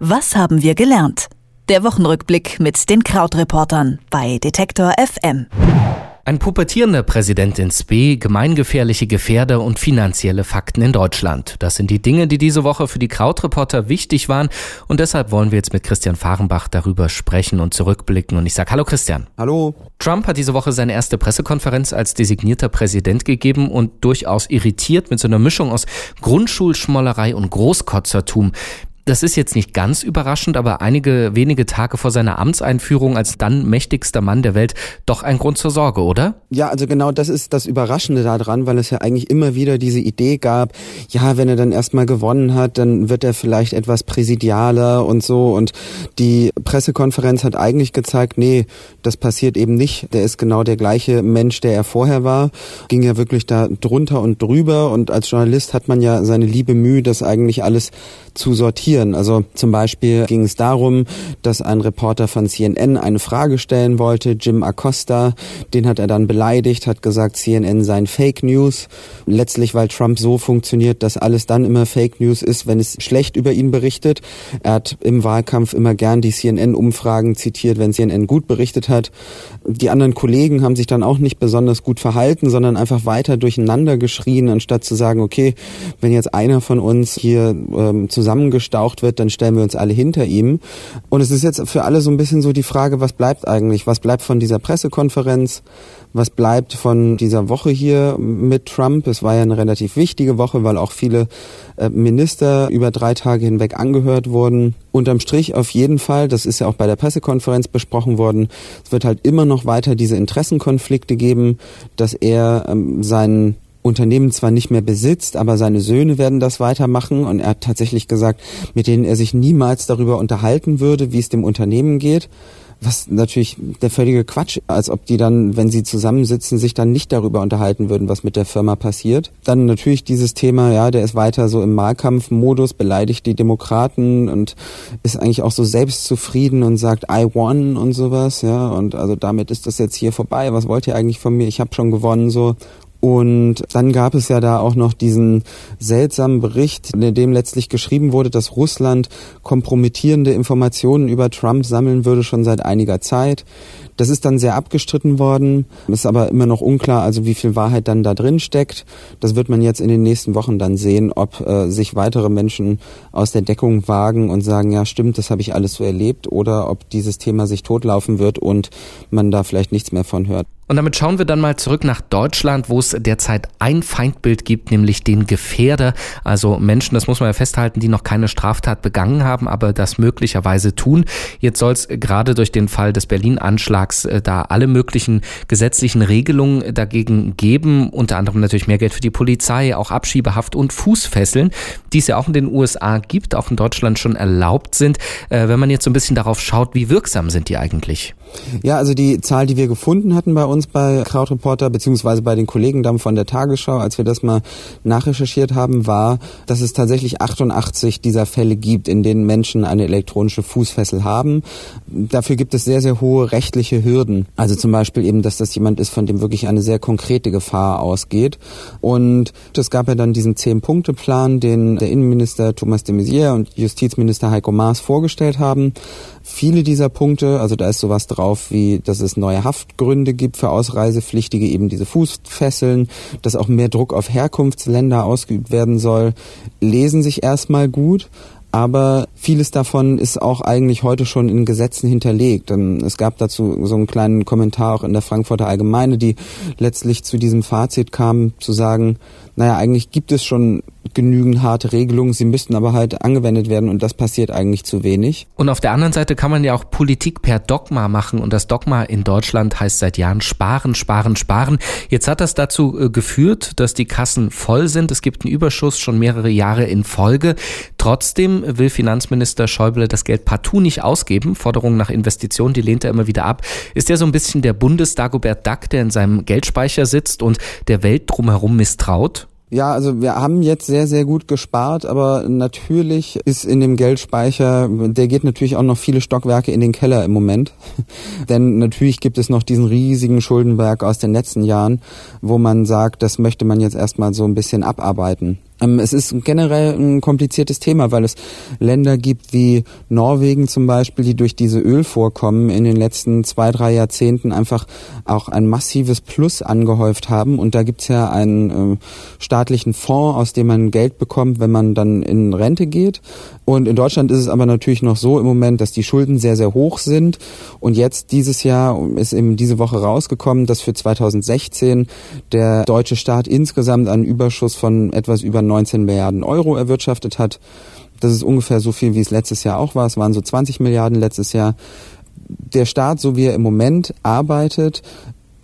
Was haben wir gelernt? Der Wochenrückblick mit den Krautreportern bei Detektor FM. Ein pubertierender Präsident ins B, gemeingefährliche Gefährder und finanzielle Fakten in Deutschland. Das sind die Dinge, die diese Woche für die Krautreporter wichtig waren. Und deshalb wollen wir jetzt mit Christian Fahrenbach darüber sprechen und zurückblicken. Und ich sage Hallo Christian. Hallo. Trump hat diese Woche seine erste Pressekonferenz als designierter Präsident gegeben und durchaus irritiert mit so einer Mischung aus Grundschulschmollerei und Großkotzertum. Das ist jetzt nicht ganz überraschend, aber einige wenige Tage vor seiner Amtseinführung als dann mächtigster Mann der Welt doch ein Grund zur Sorge, oder? Ja, also genau das ist das Überraschende daran, weil es ja eigentlich immer wieder diese Idee gab, ja, wenn er dann erstmal gewonnen hat, dann wird er vielleicht etwas präsidialer und so. Und die Pressekonferenz hat eigentlich gezeigt, nee, das passiert eben nicht. Der ist genau der gleiche Mensch, der er vorher war. Ging ja wirklich da drunter und drüber. Und als Journalist hat man ja seine liebe Mühe, das eigentlich alles zu sortieren. Also zum Beispiel ging es darum, dass ein Reporter von CNN eine Frage stellen wollte, Jim Acosta, den hat er dann beleidigt, hat gesagt, CNN seien Fake News. Letztlich, weil Trump so funktioniert, dass alles dann immer Fake News ist, wenn es schlecht über ihn berichtet. Er hat im Wahlkampf immer gern die CNN-Umfragen zitiert, wenn CNN gut berichtet hat. Die anderen Kollegen haben sich dann auch nicht besonders gut verhalten, sondern einfach weiter durcheinander geschrien, anstatt zu sagen, okay, wenn jetzt einer von uns hier ähm, zusammen zusammengestaucht wird, dann stellen wir uns alle hinter ihm. Und es ist jetzt für alle so ein bisschen so die Frage, was bleibt eigentlich? Was bleibt von dieser Pressekonferenz? Was bleibt von dieser Woche hier mit Trump? Es war ja eine relativ wichtige Woche, weil auch viele äh, Minister über drei Tage hinweg angehört wurden. Unterm Strich auf jeden Fall, das ist ja auch bei der Pressekonferenz besprochen worden, es wird halt immer noch weiter diese Interessenkonflikte geben, dass er ähm, seinen Unternehmen zwar nicht mehr besitzt, aber seine Söhne werden das weitermachen und er hat tatsächlich gesagt, mit denen er sich niemals darüber unterhalten würde, wie es dem Unternehmen geht. Was natürlich der völlige Quatsch, als ob die dann, wenn sie zusammensitzen, sich dann nicht darüber unterhalten würden, was mit der Firma passiert. Dann natürlich dieses Thema, ja, der ist weiter so im Wahlkampfmodus, beleidigt die Demokraten und ist eigentlich auch so selbstzufrieden und sagt, I won und sowas, ja, und also damit ist das jetzt hier vorbei. Was wollt ihr eigentlich von mir? Ich habe schon gewonnen, so. Und dann gab es ja da auch noch diesen seltsamen Bericht, in dem letztlich geschrieben wurde, dass Russland kompromittierende Informationen über Trump sammeln würde schon seit einiger Zeit. Das ist dann sehr abgestritten worden, ist aber immer noch unklar, also wie viel Wahrheit dann da drin steckt. Das wird man jetzt in den nächsten Wochen dann sehen, ob äh, sich weitere Menschen aus der Deckung wagen und sagen, ja stimmt, das habe ich alles so erlebt, oder ob dieses Thema sich totlaufen wird und man da vielleicht nichts mehr von hört. Und damit schauen wir dann mal zurück nach Deutschland, wo es derzeit ein Feindbild gibt, nämlich den Gefährder. Also Menschen, das muss man ja festhalten, die noch keine Straftat begangen haben, aber das möglicherweise tun. Jetzt soll es gerade durch den Fall des Berlin-Anschlags äh, da alle möglichen gesetzlichen Regelungen dagegen geben. Unter anderem natürlich mehr Geld für die Polizei, auch Abschiebehaft und Fußfesseln, die es ja auch in den USA gibt, auch in Deutschland schon erlaubt sind. Äh, wenn man jetzt so ein bisschen darauf schaut, wie wirksam sind die eigentlich? Ja, also die Zahl, die wir gefunden hatten bei uns bei Krautreporter, beziehungsweise bei den Kollegen dann von der Tagesschau, als wir das mal nachrecherchiert haben, war, dass es tatsächlich 88 dieser Fälle gibt, in denen Menschen eine elektronische Fußfessel haben. Dafür gibt es sehr, sehr hohe rechtliche Hürden. Also zum Beispiel eben, dass das jemand ist, von dem wirklich eine sehr konkrete Gefahr ausgeht. Und es gab ja dann diesen Zehn-Punkte-Plan, den der Innenminister Thomas de Maizière und Justizminister Heiko Maas vorgestellt haben. Viele dieser Punkte, also da ist sowas drauf, wie dass es neue Haftgründe gibt für Ausreisepflichtige, eben diese Fußfesseln, dass auch mehr Druck auf Herkunftsländer ausgeübt werden soll, lesen sich erstmal gut. Aber vieles davon ist auch eigentlich heute schon in Gesetzen hinterlegt. Es gab dazu so einen kleinen Kommentar auch in der Frankfurter Allgemeine, die letztlich zu diesem Fazit kam, zu sagen, naja, eigentlich gibt es schon genügend harte Regelungen, sie müssten aber halt angewendet werden und das passiert eigentlich zu wenig. Und auf der anderen Seite kann man ja auch Politik per Dogma machen und das Dogma in Deutschland heißt seit Jahren sparen, sparen, sparen. Jetzt hat das dazu äh, geführt, dass die Kassen voll sind. Es gibt einen Überschuss schon mehrere Jahre in Folge. Trotzdem will Finanzminister Schäuble das Geld partout nicht ausgeben. Forderungen nach Investitionen, die lehnt er immer wieder ab. Ist er so ein bisschen der Bundes-Dagobert Duck, der in seinem Geldspeicher sitzt und der Welt drumherum misstraut? Ja, also wir haben jetzt sehr, sehr gut gespart, aber natürlich ist in dem Geldspeicher, der geht natürlich auch noch viele Stockwerke in den Keller im Moment. Denn natürlich gibt es noch diesen riesigen Schuldenberg aus den letzten Jahren, wo man sagt, das möchte man jetzt erstmal so ein bisschen abarbeiten. Ähm, es ist generell ein kompliziertes Thema, weil es Länder gibt wie Norwegen zum Beispiel, die durch diese Ölvorkommen in den letzten zwei, drei Jahrzehnten einfach auch ein massives Plus angehäuft haben. Und da gibt's ja einen äh, staatlichen Fonds, aus dem man Geld bekommt, wenn man dann in Rente geht. Und in Deutschland ist es aber natürlich noch so im Moment, dass die Schulden sehr, sehr hoch sind. Und jetzt dieses Jahr ist eben diese Woche rausgekommen, dass für 2016 der deutsche Staat insgesamt einen Überschuss von etwas über 19 Milliarden Euro erwirtschaftet hat. Das ist ungefähr so viel, wie es letztes Jahr auch war. Es waren so 20 Milliarden letztes Jahr. Der Staat, so wie er im Moment arbeitet,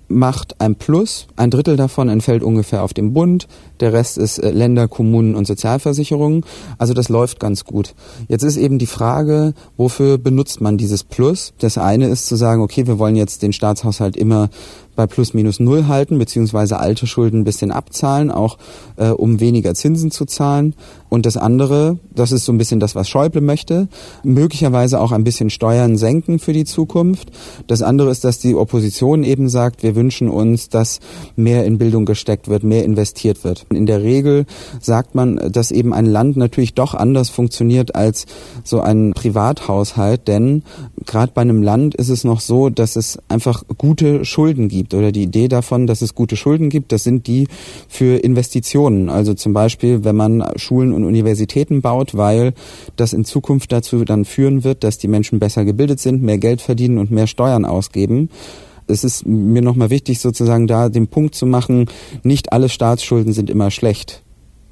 macht ein Plus. Ein Drittel davon entfällt ungefähr auf den Bund. Der Rest ist äh, Länder, Kommunen und Sozialversicherungen. Also das läuft ganz gut. Jetzt ist eben die Frage, wofür benutzt man dieses Plus? Das eine ist zu sagen, okay, wir wollen jetzt den Staatshaushalt immer bei plus minus null halten, beziehungsweise alte Schulden ein bisschen abzahlen, auch äh, um weniger Zinsen zu zahlen. Und das andere, das ist so ein bisschen das, was Schäuble möchte, möglicherweise auch ein bisschen Steuern senken für die Zukunft. Das andere ist, dass die Opposition eben sagt, wir wünschen uns, dass mehr in Bildung gesteckt wird, mehr investiert wird. In der Regel sagt man, dass eben ein Land natürlich doch anders funktioniert als so ein Privathaushalt, denn gerade bei einem Land ist es noch so, dass es einfach gute Schulden gibt gibt. Oder die Idee davon, dass es gute Schulden gibt, das sind die für Investitionen. Also zum Beispiel, wenn man Schulen und Universitäten baut, weil das in Zukunft dazu dann führen wird, dass die Menschen besser gebildet sind, mehr Geld verdienen und mehr Steuern ausgeben es ist mir nochmal wichtig, sozusagen da den Punkt zu machen, nicht alle Staatsschulden sind immer schlecht.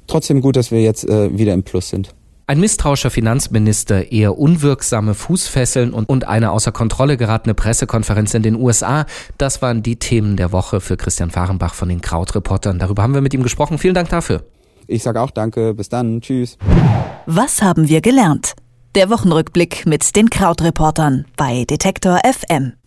Trotzdem gut, dass wir jetzt äh, wieder im Plus sind. Ein misstrauischer Finanzminister, eher unwirksame Fußfesseln und, und eine außer Kontrolle geratene Pressekonferenz in den USA, das waren die Themen der Woche für Christian Fahrenbach von den Krautreportern. Darüber haben wir mit ihm gesprochen. Vielen Dank dafür. Ich sage auch danke. Bis dann. Tschüss. Was haben wir gelernt? Der Wochenrückblick mit den Krautreportern bei Detektor FM.